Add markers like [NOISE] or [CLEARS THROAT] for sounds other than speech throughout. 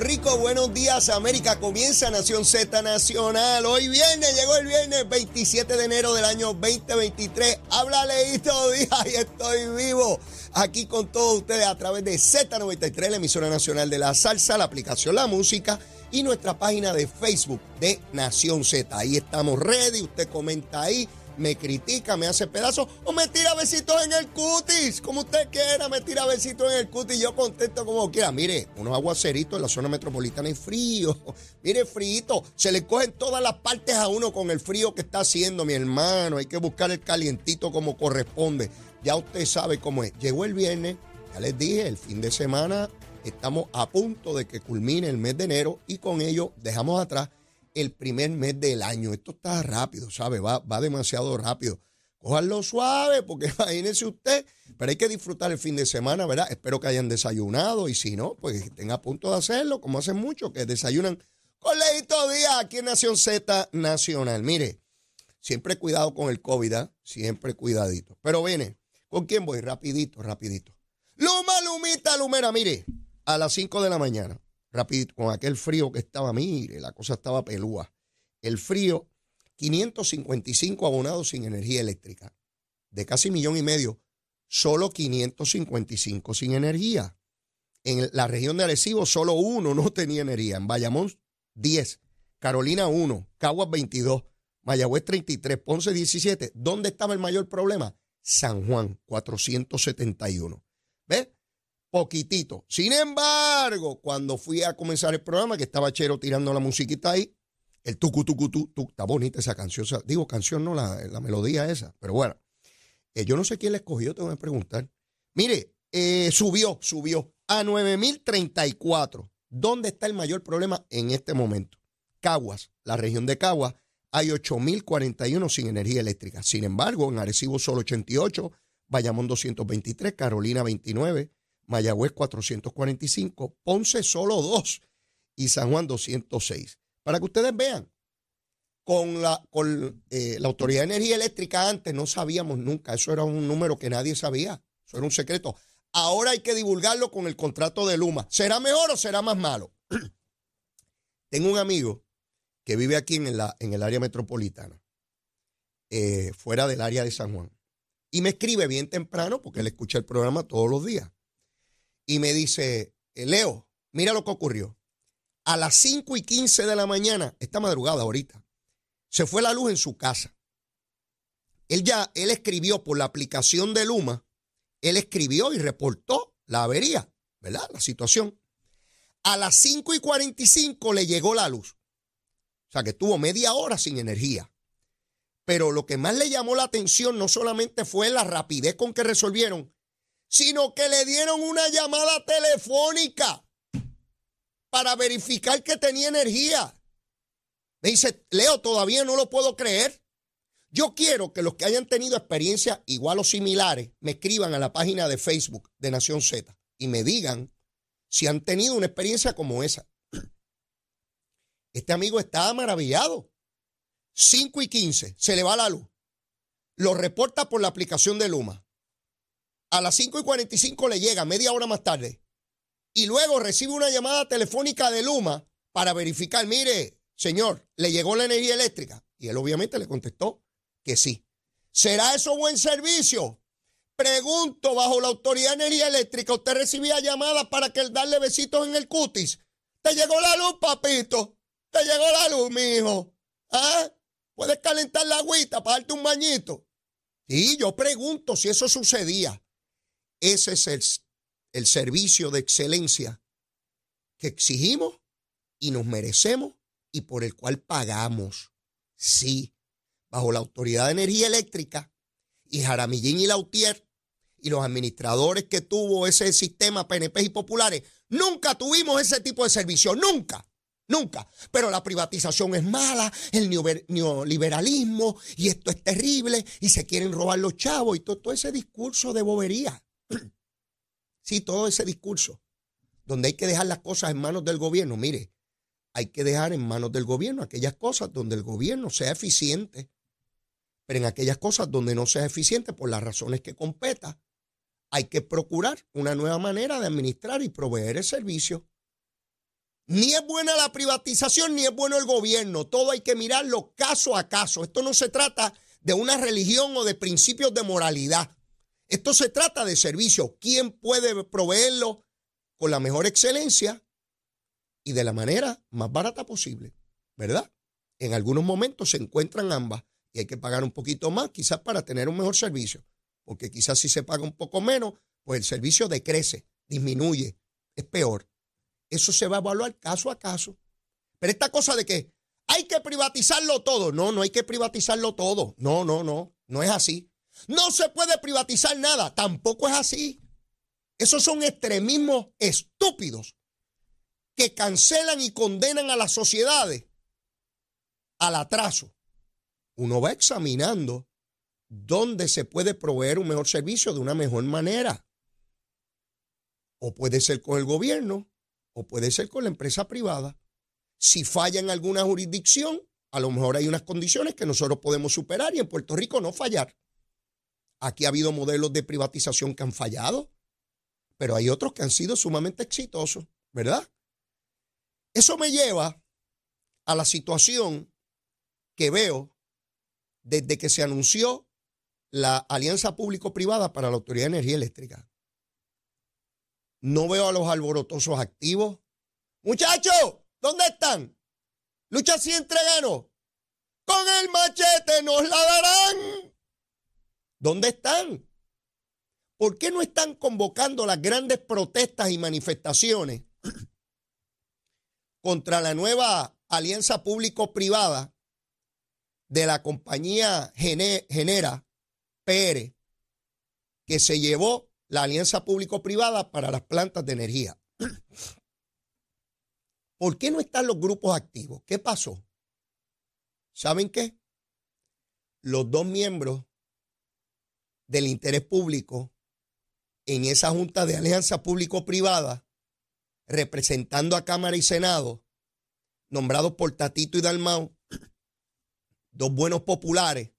Rico, buenos días América, comienza Nación Z Nacional. Hoy viernes, llegó el viernes 27 de enero del año 2023. Habla Leito Díaz y estoy vivo aquí con todos ustedes a través de Z93, la emisora nacional de la salsa, la aplicación La Música y nuestra página de Facebook de Nación Z. Ahí estamos ready, usted comenta ahí me critica, me hace pedazos o me tira besitos en el cutis. Como usted quiera, me tira besitos en el cutis. Yo contento como quiera. Mire, unos aguaceritos en la zona metropolitana es frío. [LAUGHS] Mire, frío. Se le cogen todas las partes a uno con el frío que está haciendo, mi hermano. Hay que buscar el calientito como corresponde. Ya usted sabe cómo es. Llegó el viernes, ya les dije, el fin de semana. Estamos a punto de que culmine el mes de enero y con ello dejamos atrás el primer mes del año. Esto está rápido, ¿sabe? Va, va demasiado rápido. Cójanlo suave, porque [LAUGHS] imagínese usted, pero hay que disfrutar el fin de semana, ¿verdad? Espero que hayan desayunado y si no, pues estén a punto de hacerlo, como hacen muchos, que desayunan con Leito Díaz aquí en Nación Z Nacional. Mire, siempre cuidado con el COVID, ¿ah? Siempre cuidadito. Pero viene, ¿con quién voy? Rapidito, rapidito. Luma, Lumita, Lumera, mire, a las 5 de la mañana rapidito, con aquel frío que estaba, mire, la cosa estaba pelúa. El frío, 555 abonados sin energía eléctrica. De casi millón y medio, solo 555 sin energía. En la región de Arecibo, solo uno no tenía energía. En Bayamón, 10. Carolina, 1. Caguas, 22. Mayagüez, 33. Ponce, 17. ¿Dónde estaba el mayor problema? San Juan, 471. ¿Ves? poquitito. Sin embargo, cuando fui a comenzar el programa, que estaba Chero tirando la musiquita ahí, el tucu, tucu, tu, tu, está bonita esa canción. digo, canción no, la, la, melodía esa. Pero bueno, eh, yo no sé quién la escogió, tengo que preguntar. Mire, eh, subió, subió a 9034. ¿Dónde está el mayor problema en este momento? Caguas, la región de Caguas, hay 8041 sin energía eléctrica. Sin embargo, en Arecibo solo 88, Bayamón 223, Carolina 29, Mayagüez 445, Ponce solo 2 y San Juan 206. Para que ustedes vean, con la, con, eh, la Autoridad de Energía Eléctrica antes no sabíamos nunca, eso era un número que nadie sabía, eso era un secreto. Ahora hay que divulgarlo con el contrato de Luma. ¿Será mejor o será más malo? [CLEARS THROAT] Tengo un amigo que vive aquí en, la, en el área metropolitana, eh, fuera del área de San Juan, y me escribe bien temprano porque él escucha el programa todos los días y me dice, eh, Leo, mira lo que ocurrió. A las 5 y 15 de la mañana, esta madrugada ahorita, se fue la luz en su casa. Él ya, él escribió por la aplicación de Luma, él escribió y reportó la avería, ¿verdad? La situación. A las 5 y 45 le llegó la luz. O sea que estuvo media hora sin energía. Pero lo que más le llamó la atención no solamente fue la rapidez con que resolvieron, sino que le dieron una llamada telefónica para verificar que tenía energía. Me dice, Leo, todavía no lo puedo creer. Yo quiero que los que hayan tenido experiencias igual o similares me escriban a la página de Facebook de Nación Z y me digan si han tenido una experiencia como esa. Este amigo está maravillado. 5 y 15, se le va la luz. Lo reporta por la aplicación de Luma. A las 5 y 45 le llega, media hora más tarde. Y luego recibe una llamada telefónica de Luma para verificar, mire, señor, ¿le llegó la energía eléctrica? Y él obviamente le contestó que sí. ¿Será eso buen servicio? Pregunto, bajo la autoridad de energía eléctrica, ¿usted recibía llamadas para que él darle besitos en el cutis? ¿Te llegó la luz, papito? ¿Te llegó la luz, mijo? ¿Ah? ¿Puedes calentar la agüita para darte un bañito? Sí, yo pregunto si eso sucedía. Ese es el, el servicio de excelencia que exigimos y nos merecemos y por el cual pagamos. Sí, bajo la Autoridad de Energía Eléctrica y Jaramillín y Lautier y los administradores que tuvo ese sistema PNP y populares, nunca tuvimos ese tipo de servicio, nunca, nunca. Pero la privatización es mala, el neoliberalismo y esto es terrible y se quieren robar los chavos y todo, todo ese discurso de bobería. Sí, todo ese discurso, donde hay que dejar las cosas en manos del gobierno. Mire, hay que dejar en manos del gobierno aquellas cosas donde el gobierno sea eficiente, pero en aquellas cosas donde no sea eficiente por las razones que competa, hay que procurar una nueva manera de administrar y proveer el servicio. Ni es buena la privatización, ni es bueno el gobierno. Todo hay que mirarlo caso a caso. Esto no se trata de una religión o de principios de moralidad. Esto se trata de servicio. ¿Quién puede proveerlo con la mejor excelencia y de la manera más barata posible? ¿Verdad? En algunos momentos se encuentran ambas y hay que pagar un poquito más quizás para tener un mejor servicio. Porque quizás si se paga un poco menos, pues el servicio decrece, disminuye, es peor. Eso se va a evaluar caso a caso. Pero esta cosa de que hay que privatizarlo todo. No, no hay que privatizarlo todo. No, no, no. No es así. No se puede privatizar nada. Tampoco es así. Esos son extremismos estúpidos que cancelan y condenan a las sociedades al atraso. Uno va examinando dónde se puede proveer un mejor servicio de una mejor manera. O puede ser con el gobierno, o puede ser con la empresa privada. Si falla en alguna jurisdicción, a lo mejor hay unas condiciones que nosotros podemos superar y en Puerto Rico no fallar. Aquí ha habido modelos de privatización que han fallado, pero hay otros que han sido sumamente exitosos, ¿verdad? Eso me lleva a la situación que veo desde que se anunció la alianza público-privada para la Autoridad de Energía Eléctrica. No veo a los alborotosos activos. Muchachos, ¿dónde están? Lucha si entreganos. Con el machete nos la darán. ¿Dónde están? ¿Por qué no están convocando las grandes protestas y manifestaciones contra la nueva alianza público-privada de la compañía Genera PR, que se llevó la alianza público-privada para las plantas de energía. ¿Por qué no están los grupos activos? ¿Qué pasó? ¿Saben qué? Los dos miembros del interés público en esa junta de alianza público-privada, representando a Cámara y Senado, nombrados por Tatito y Dalmau, dos buenos populares,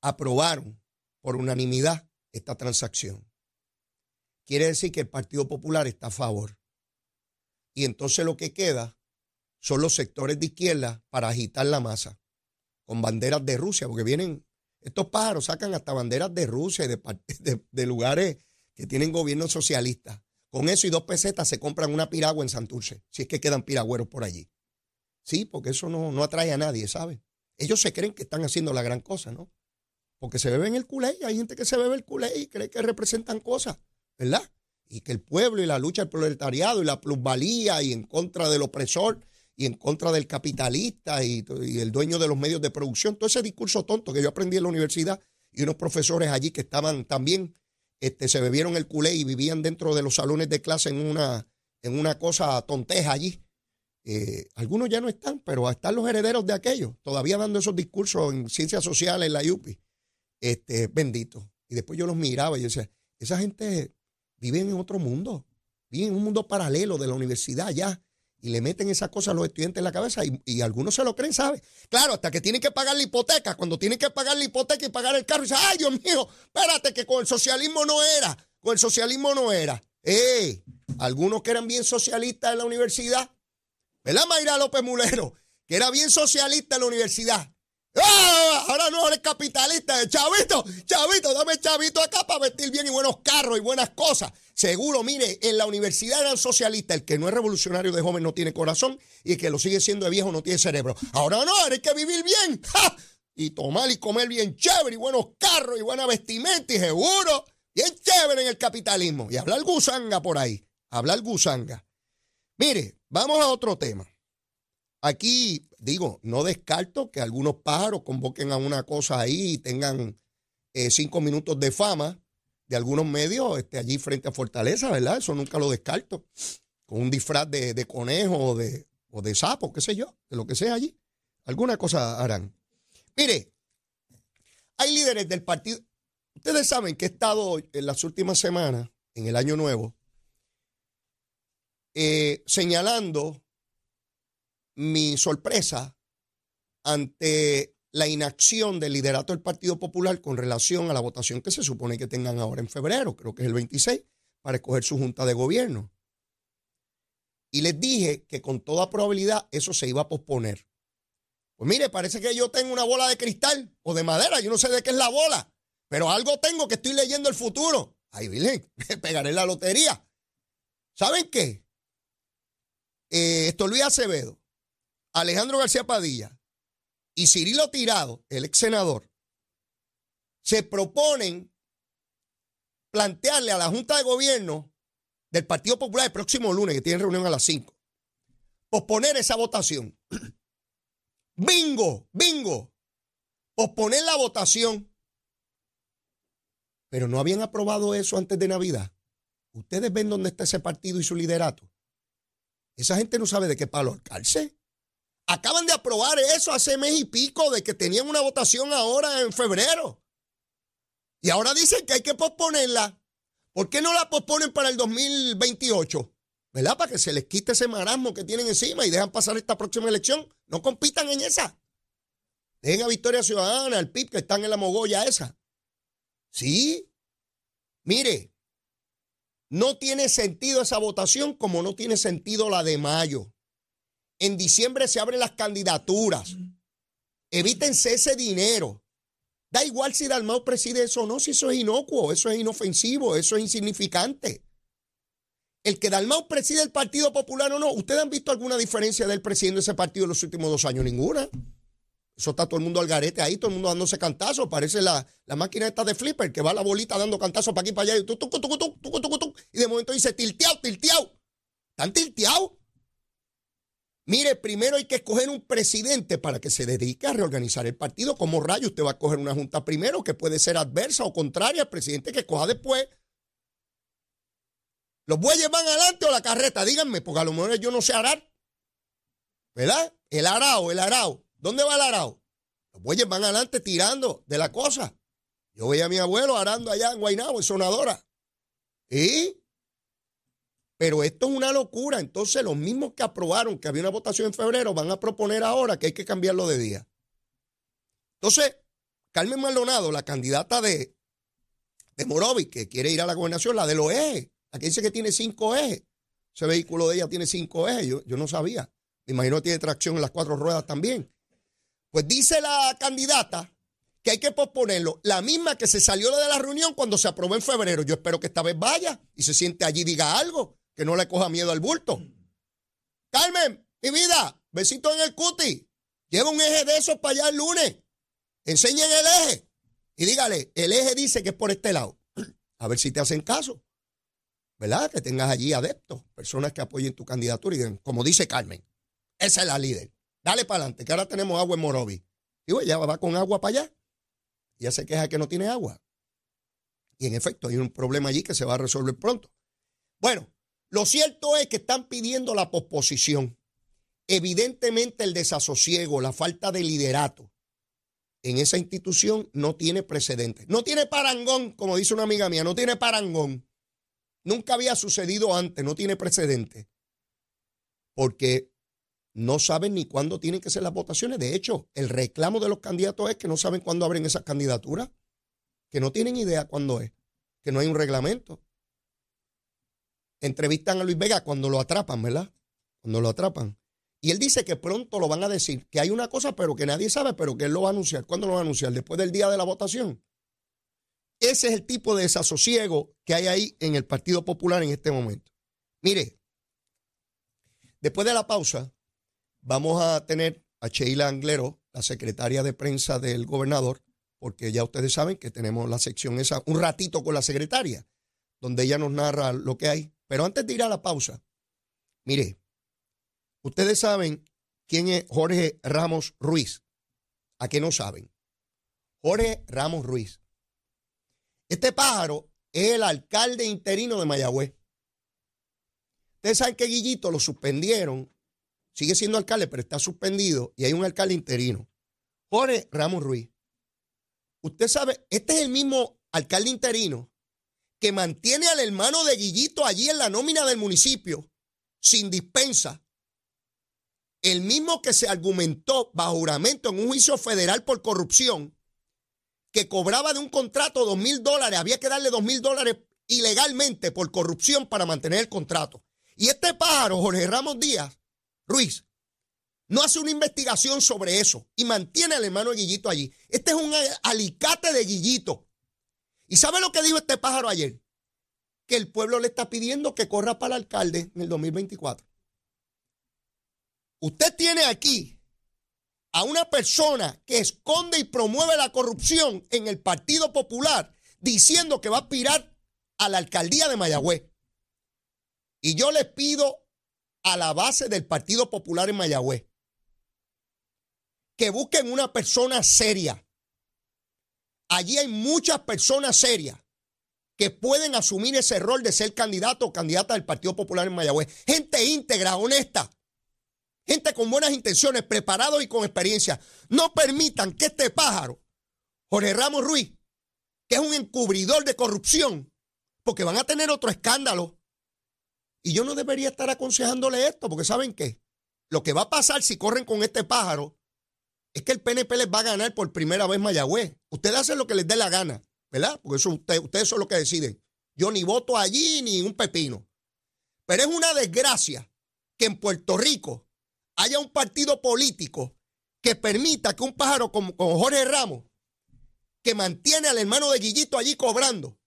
aprobaron por unanimidad esta transacción. Quiere decir que el Partido Popular está a favor. Y entonces lo que queda son los sectores de izquierda para agitar la masa con banderas de Rusia, porque vienen, estos pájaros sacan hasta banderas de Rusia y [LAUGHS] de, de, lugares que tienen gobierno socialista. Con eso y dos pesetas se compran una piragua en Santurce, si es que quedan piragüeros por allí. Sí, porque eso no, no atrae a nadie, ¿sabe? Ellos se creen que están haciendo la gran cosa, ¿no? Porque se beben el culé, hay gente que se bebe el culé y cree que representan cosas, ¿verdad? Y que el pueblo y la lucha del proletariado y la plusvalía y en contra del opresor y en contra del capitalista y, el dueño de los medios de producción, todo ese discurso tonto que yo aprendí en la universidad y unos profesores allí que estaban también, este, se bebieron el culé y vivían dentro de los salones de clase en una, en una cosa tonteja allí. Eh, algunos ya no están, pero están los herederos de aquellos, todavía dando esos discursos en ciencias sociales en la UPI este, bendito. Y después yo los miraba y yo decía, esa gente vive en otro mundo, vive en un mundo paralelo de la universidad ya. Y le meten esas cosas a los estudiantes en la cabeza y, algunos se lo creen, ¿sabes? Claro, hasta que tienen que pagar la hipoteca. Cuando tienen que pagar la hipoteca y pagar el carro, y dicen, ay, Dios mío, espérate, que con el socialismo no era. Con el socialismo no era. Eh, algunos que eran bien socialistas en la universidad, ¿verdad, Mayra López Mulero? Que era bien socialista en la universidad. ¡Ah! Ahora no eres capitalista. Chavito, chavito, dame chavito acá para vestir bien y buenos carros y buenas cosas. Seguro, mire, en la universidad eran socialistas. El que no es revolucionario de joven no tiene corazón y el que lo sigue siendo de viejo no tiene cerebro. Ahora no, hay que vivir bien. [LAUGHS] Y tomar y comer bien chévere y buenos carros y buena vestimenta y seguro. Bien chévere en el capitalismo. Y hablar gusanga por ahí. Hablar gusanga. Mire, vamos a otro tema. Aquí digo, no descarto que algunos pájaros convoquen a una cosa ahí y tengan eh, cinco minutos de fama de algunos medios este, allí frente a Fortaleza, ¿verdad? Eso nunca lo descarto. Con un disfraz de, conejo o de, o de sapo, qué sé yo, de lo que sea allí. Alguna cosa harán. Mire, hay líderes del partido. Ustedes saben que he estado en las últimas semanas, en el año nuevo, eh, señalando mi sorpresa ante la inacción del liderato del Partido Popular con relación a la votación que se supone que tengan ahora en febrero, creo que es el 26, para escoger su junta de gobierno. y les dije que con toda probabilidad eso se iba a posponer. Pues mire, parece que yo tengo una bola de cristal o de madera, yo no sé de qué es la bola, pero algo tengo que estoy leyendo el futuro. Ay, Virgen, [LAUGHS] pegaré la lotería. ¿Saben qué? Eh, esto Luis Acevedo, Alejandro García Padilla y Cirilo Tirado, el ex senador, se proponen plantearle a la Junta de Gobierno del Partido Popular el próximo lunes, que tienen reunión a las 5, posponer esa votación. [CLEARS THROAT] bingo, bingo, posponer la votación. Pero no habían aprobado eso antes de Navidad. Ustedes ven dónde está ese partido y su liderato. Esa gente no sabe de qué palo alcarse. Acaban de aprobar eso hace mes y pico de que tenían una votación ahora en febrero. Y ahora dicen que hay que posponerla. ¿Por qué no la posponen para el 2028? ¿Verdad? Para que se les quite ese marasmo que tienen encima y dejan pasar esta próxima elección. No compitan en esa. Dejen a Victoria Ciudadana, al PIB que están en la mogolla esa. Sí. Mire, no tiene sentido esa votación como no tiene sentido la de mayo. En diciembre se abren las candidaturas. Evítense ese dinero. Da igual si Dalmau preside eso o no, si eso es inocuo, eso es inofensivo, eso es insignificante. El que Dalmau preside el Partido Popular o no, ¿ustedes han visto alguna diferencia del presidente de ese partido en los últimos dos años? Ninguna. Eso está todo el mundo al garete ahí, todo el mundo dándose cantazos. Parece la, la máquina esta de flipper que va la bolita dando cantazos para aquí y para allá. Y, y de momento dice tilteado, tilteado. ¿Están tilteados? Mire, primero hay que escoger un presidente para que se dedique a reorganizar el partido. ¿Cómo rayo usted va a coger una junta primero que puede ser adversa o contraria al presidente que coja después? ¿Los bueyes van adelante o la carreta? Díganme, porque a lo mejor yo no sé arar. ¿Verdad? El arao, el arao. ¿Dónde va el arao? Los bueyes van adelante tirando de la cosa. Yo veía a mi abuelo arando allá en Guaynabo, en Sonadora. ¿Y? Pero esto es una locura. Entonces, los mismos que aprobaron que había una votación en febrero van a proponer ahora que hay que cambiarlo de día. Entonces, Carmen Maldonado, la candidata de, de Morovi, que quiere ir a la gobernación, la de los ejes. Aquí dice que tiene cinco ejes. Ese vehículo de ella tiene cinco ejes. Yo, yo no sabía. Me imagino que tiene tracción en las cuatro ruedas también. Pues dice la candidata que hay que posponerlo. La misma que se salió de la reunión cuando se aprobó en febrero. Yo espero que esta vez vaya y se siente allí y diga algo que no le coja miedo al bulto. Carmen, mi vida, besito en el cuti. Lleva un eje de esos para allá el lunes. Enseñen el eje. Y dígale, el eje dice que es por este lado. [CLEARS THROAT] A ver si te hacen caso. ¿Verdad? Que tengas allí adeptos, personas que apoyen tu candidatura y como dice Carmen, esa es la líder. Dale para adelante, que ahora tenemos agua en Morovi. Digo, ella va con agua para allá. Ya se queja que no tiene agua. Y en efecto, hay un problema allí que se va a resolver pronto. Bueno, lo cierto es que están pidiendo la posposición. Evidentemente el desasosiego, la falta de liderato en esa institución no tiene precedente. No tiene parangón, como dice una amiga mía, no tiene parangón. Nunca había sucedido antes, no tiene precedente. Porque no saben ni cuándo tienen que ser las votaciones. De hecho, el reclamo de los candidatos es que no saben cuándo abren esas candidaturas, que no tienen idea cuándo es, que no hay un reglamento entrevistan a Luis Vega cuando lo atrapan, ¿verdad? Cuando lo atrapan. Y él dice que pronto lo van a decir, que hay una cosa, pero que nadie sabe, pero que él lo va a anunciar. ¿Cuándo lo va a anunciar? Después del día de la votación. Ese es el tipo de desasosiego que hay ahí en el Partido Popular en este momento. Mire, después de la pausa, vamos a tener a Sheila Anglero, la secretaria de prensa del gobernador, porque ya ustedes saben que tenemos la sección esa, un ratito con la secretaria, donde ella nos narra lo que hay pero antes de ir a la pausa, mire, ustedes saben quién es Jorge Ramos Ruiz. ¿A qué no saben? Jorge Ramos Ruiz. Este pájaro es el alcalde interino de Mayagüez. Ustedes saben que Guillito lo suspendieron. Sigue siendo alcalde, pero está suspendido y hay un alcalde interino. Jorge Ramos Ruiz. Usted sabe, este es el mismo alcalde interino que mantiene al hermano de Guillito allí en la nómina del municipio, sin dispensa, el mismo que se argumentó bajo juramento en un juicio federal por corrupción, que cobraba de un contrato dos mil dólares, había que darle dos mil dólares ilegalmente por corrupción para mantener el contrato. Y este pájaro, Jorge Ramos Díaz, Ruiz, no hace una investigación sobre eso y mantiene al hermano Guillito allí. Este es un alicate de Guillito. ¿Y sabe lo que dijo este pájaro ayer? Que el pueblo le está pidiendo que corra para el alcalde en el 2024. Usted tiene aquí a una persona que esconde y promueve la corrupción en el Partido Popular diciendo que va a aspirar a la alcaldía de Mayagüez. Y yo le pido a la base del Partido Popular en Mayagüez que busquen una persona seria. Allí hay muchas personas serias que pueden asumir ese rol de ser candidato o candidata del Partido Popular en Mayagüez. Gente íntegra, honesta. Gente con buenas intenciones, preparado y con experiencia. No permitan que este pájaro, Jorge Ramos Ruiz, que es un encubridor de corrupción, porque van a tener otro escándalo. Y yo no debería estar aconsejándole esto, porque ¿saben qué? Lo que va a pasar si corren con este pájaro es que el PNP les va a ganar por primera vez Mayagüez. Ustedes hacen lo que les dé la gana, ¿verdad? Porque eso, ustedes son los que deciden. Yo ni voto allí ni un pepino. Pero es una desgracia que en Puerto Rico haya un partido político que permita que un pájaro como, como Jorge Ramos, que mantiene al hermano de Guillito allí cobrando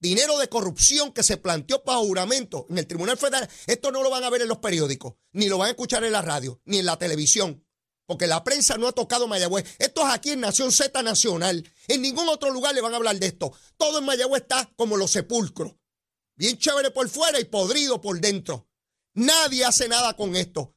dinero de corrupción que se planteó para juramento en el Tribunal Federal, esto no lo van a ver en los periódicos, ni lo van a escuchar en la radio, ni en la televisión porque la prensa no ha tocado Mayagüez. Esto es aquí en Nación Z Nacional. En ningún otro lugar le van a hablar de esto. Todo en Mayagüez está como los sepulcros. Bien chévere por fuera y podrido por dentro. Nadie hace nada con esto.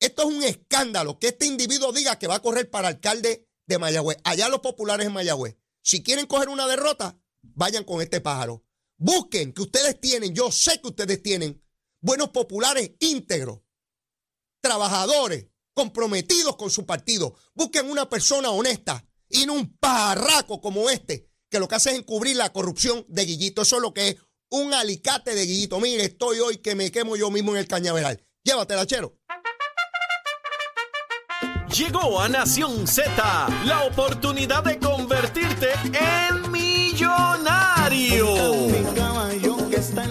Esto es un escándalo que este individuo diga que va a correr para alcalde de Mayagüez. Allá los populares en Mayagüez. Si quieren coger una derrota, vayan con este pájaro. Busquen que ustedes tienen, yo sé que ustedes tienen buenos populares íntegros, trabajadores, comprometidos con su partido. Busquen una persona honesta y no un parraco como este, que lo que hace es encubrir la corrupción de Guillito. Eso es lo que es un alicate de Guillito. Mire, estoy hoy que me quemo yo mismo en el cañaveral. Llévatela, chero. Llegó a Nación Z la oportunidad de convertirte en millonario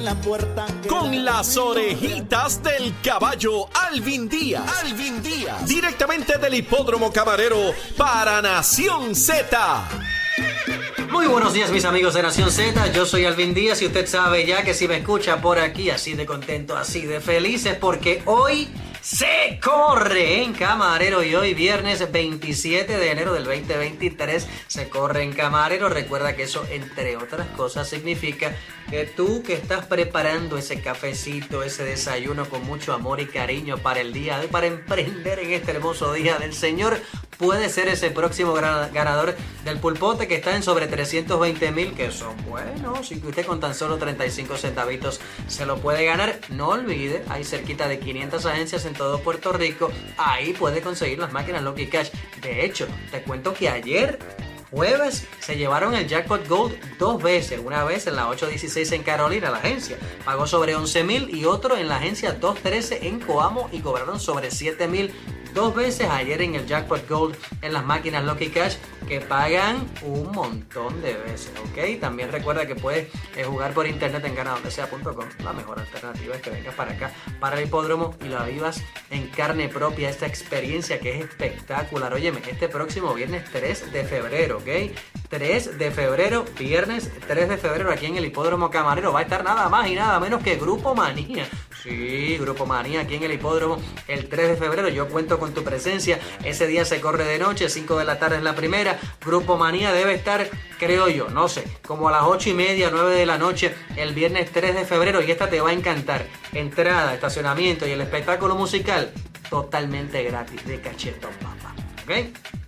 la puerta. Con las orejitas del caballo Alvin Díaz. Alvin Díaz. Directamente del hipódromo camarero para Nación Z. Muy buenos días mis amigos de Nación Z, yo soy Alvin Díaz y usted sabe ya que si me escucha por aquí así de contento, así de feliz es porque hoy se corre en Camarero y hoy viernes 27 de enero del 2023 se corre en Camarero. Recuerda que eso entre otras cosas significa que tú que estás preparando ese cafecito, ese desayuno con mucho amor y cariño para el día de para emprender en este hermoso día del Señor, puede ser ese próximo ganador del pulpote que está en sobre 320 mil, que son buenos. Y que usted con tan solo 35 centavitos se lo puede ganar. No olvide, hay cerquita de 500 agencias en todo Puerto Rico. Ahí puede conseguir las máquinas Lucky Cash. De hecho, te cuento que ayer jueves se llevaron el jackpot gold dos veces, una vez en la 816 en Carolina, la agencia, pagó sobre 11 mil y otro en la agencia 213 en Coamo y cobraron sobre 7 mil dos veces ayer en el Jackpot Gold en las máquinas Lucky Cash que pagan un montón de veces, ¿ok? También recuerda que puedes eh, jugar por internet en ganadondesea.com. La mejor alternativa es que vengas para acá, para el hipódromo y la vivas en carne propia, esta experiencia que es espectacular. Óyeme, este próximo viernes 3 de febrero, ¿ok? 3 de febrero, viernes 3 de febrero aquí en el hipódromo Camarero. Va a estar nada más y nada menos que Grupo Manía. Sí, Grupo Manía aquí en el hipódromo el 3 de febrero. Yo cuento con tu presencia. Ese día se corre de noche, 5 de la tarde en la primera. Grupo Manía debe estar, creo yo, no sé, como a las 8 y media, 9 de la noche el viernes 3 de febrero. Y esta te va a encantar. Entrada, estacionamiento y el espectáculo musical totalmente gratis de cachetón, papá. ¿Ok?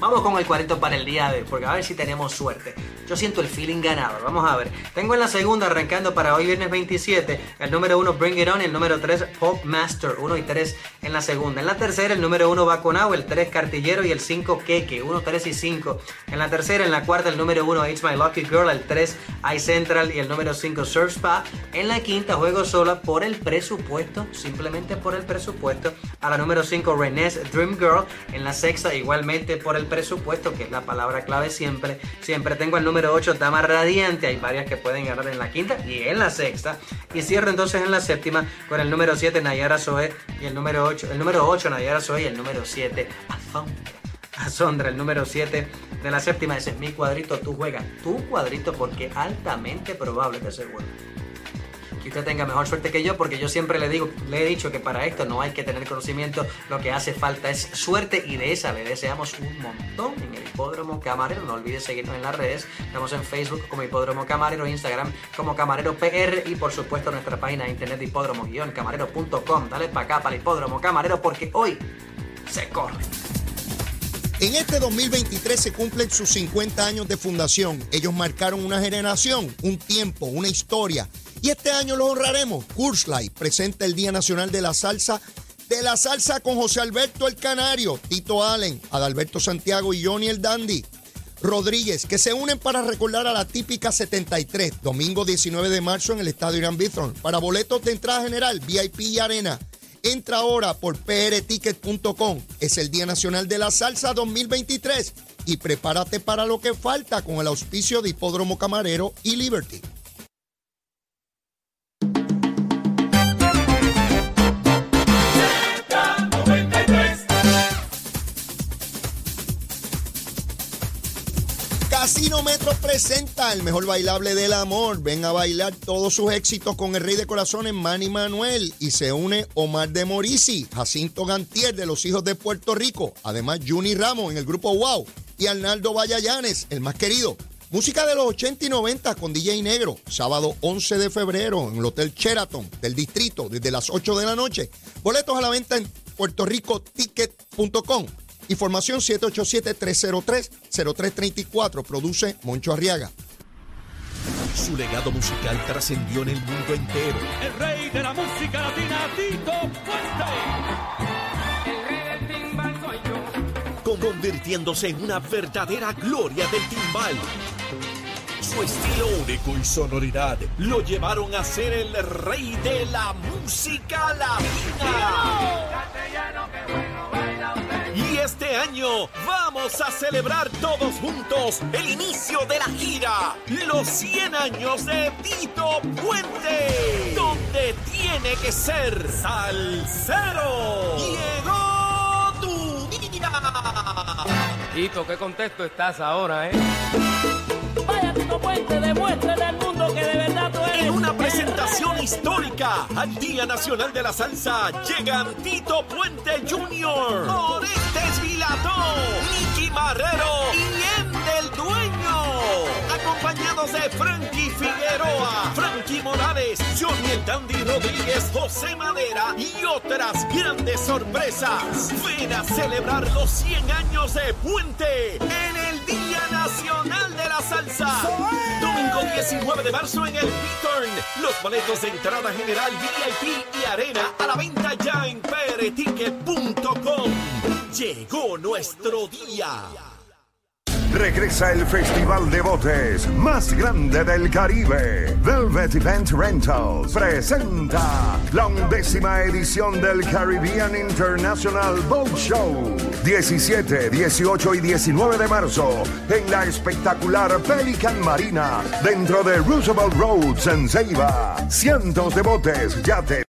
Vamos con el cuarto para el día de hoy, porque a ver si tenemos suerte. Yo siento el feeling ganado. Vamos a ver. Tengo en la segunda, arrancando para hoy viernes 27, el número 1 Bring It On, el número 3 Pop Master, 1 y 3 en la segunda. En la tercera, el número 1 Baconao, el 3 Cartillero y el 5 Keke, 1, 3 y 5. En la tercera, en la cuarta, el número 1 It's My Lucky Girl, el 3 iCentral y el número 5 Surf Spa. En la quinta, juego sola por el presupuesto, simplemente por el presupuesto. A la número 5 René's Dream Girl. En la sexta, igualmente por el presupuesto, que es la palabra clave siempre. Siempre tengo el número número 8, Dama Radiante. Hay varias que pueden ganar en la quinta y en la sexta. Y cierro entonces en la séptima con el número 7, Nayara Zoe. Y el número 8, el número 8, Nayara Zoe. Y el número 7, Azondra. el número 7 de la séptima. Ese es mi cuadrito. Tú juegas tu cuadrito porque altamente probable, te aseguro que usted tenga mejor suerte que yo, porque yo siempre le digo, le he dicho que para esto no hay que tener conocimiento, lo que hace falta es suerte y de esa le deseamos un montón en el Hipódromo Camarero. No olvides seguirnos en las redes, estamos en Facebook como Hipódromo Camarero, Instagram como Camarero PR y por supuesto nuestra página de internet hipódromo-camarero.com. Dale para acá, para el Hipódromo Camarero, porque hoy se corre. En este 2023 se cumplen sus 50 años de fundación. Ellos marcaron una generación, un tiempo, una historia y este año lo honraremos. Kurslight presenta el Día Nacional de la Salsa. De la salsa con José Alberto el Canario, Tito Allen, Adalberto Santiago y Johnny el Dandy. Rodríguez, que se unen para recordar a la típica 73, domingo 19 de marzo en el Estadio Irán Bithorn. Para boletos de entrada general, VIP y arena. Entra ahora por prticket.com. Es el Día Nacional de la Salsa 2023 y prepárate para lo que falta con el auspicio de Hipódromo Camarero y Liberty. Casino presenta el mejor bailable del amor. Ven a bailar todos sus éxitos con el Rey de Corazones, Manny Manuel. Y se une Omar de Morisi, Jacinto Gantier de los Hijos de Puerto Rico. Además, Juni Ramos en el grupo Wow. Y Arnaldo Vallallanes, el más querido. Música de los 80 y 90 con DJ Negro. Sábado 11 de febrero en el Hotel Sheraton del Distrito desde las 8 de la noche. Boletos a la venta en puertoricoticket.com. Información 787-303-0334. Produce Moncho Arriaga. Su legado musical trascendió en el mundo entero. El rey de la música latina, Tito Puente. El rey del timbal soy yo. Convirtiéndose en una verdadera gloria del timbal. Su estilo único y sonoridad lo llevaron a ser el rey de la música latina. Año vamos a celebrar todos juntos el inicio de la gira, los 100 años de Tito Puente, donde tiene que ser salsero. Llegó tu día. Tito, qué contexto estás ahora, ¿eh? Vaya Tito Puente, demuéstrale al mundo que de verdad tú eres. En una presentación histórica al Día Nacional de la Salsa llegan Tito Puente Jr., Nicky Marrero y Endel Dueño, acompañados de Frankie Figueroa, Frankie Morales, Johnny el Dandy Rodríguez, José Madera y otras grandes sorpresas. Ven a celebrar los 100 años de Puente en el Día Nacional de la Salsa. Domingo 19 de marzo en el Beaturn. Los boletos de entrada general VIP y arena a la venta ya en prticket.com. Llegó nuestro día. Regresa el Festival de Botes más grande del Caribe. Velvet Event Rentals presenta la undécima edición del Caribbean International Boat Show. 17, 18 y 19 de marzo en la espectacular Pelican Marina dentro de Roosevelt Roads en Ceiba. Cientos de botes, yates.